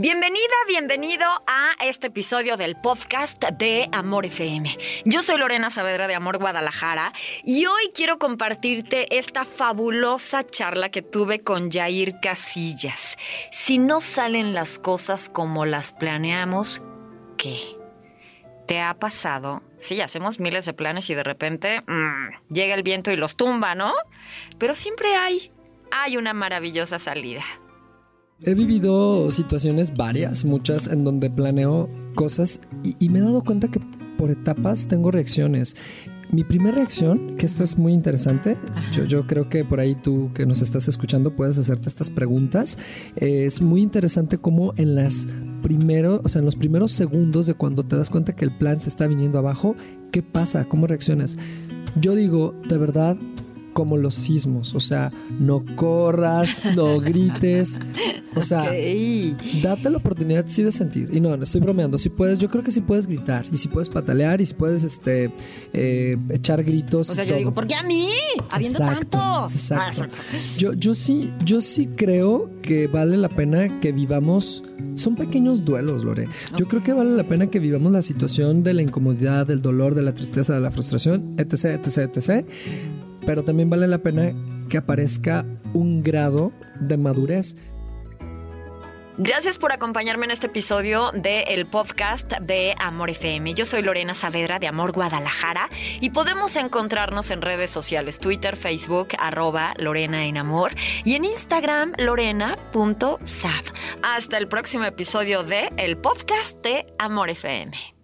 Bienvenida, bienvenido a este episodio del podcast de Amor FM. Yo soy Lorena Saavedra de Amor Guadalajara y hoy quiero compartirte esta fabulosa charla que tuve con Jair Casillas. Si no salen las cosas como las planeamos, ¿qué? ¿Te ha pasado? Sí, hacemos miles de planes y de repente mmm, llega el viento y los tumba, ¿no? Pero siempre hay, hay una maravillosa salida. He vivido situaciones varias, muchas, en donde planeo cosas y, me he dado cuenta que por etapas tengo reacciones. Mi primera reacción, que esto es muy interesante, yo, yo, creo que por ahí tú que nos estás escuchando puedes hacerte estas preguntas. es muy interesante cómo en las primeros, o sea, en los primeros segundos de cuando te das cuenta que el plan se está viniendo abajo, ¿qué pasa? ¿Cómo reaccionas? Yo digo, de verdad, como los sismos, o sea, no corras, no grites, o sea, date la oportunidad sí de sentir. Y no, no estoy bromeando, si puedes, yo creo que sí puedes gritar, y si puedes patalear, y si puedes este, eh, echar gritos. O sea, yo digo, ¿por qué a mí? Habiendo tantos. Exacto. Yo, yo sí, yo sí creo que vale la pena que vivamos. Son pequeños duelos, Lore. Yo creo que vale la pena que vivamos la situación de la incomodidad, del dolor, de la tristeza, de la frustración, etc, etc, etc pero también vale la pena que aparezca un grado de madurez. Gracias por acompañarme en este episodio del podcast de Amor FM. Yo soy Lorena Saavedra de Amor Guadalajara y podemos encontrarnos en redes sociales, Twitter, Facebook, arroba Lorena en Amor y en Instagram, lorena.sab. Hasta el próximo episodio de el podcast de Amor FM.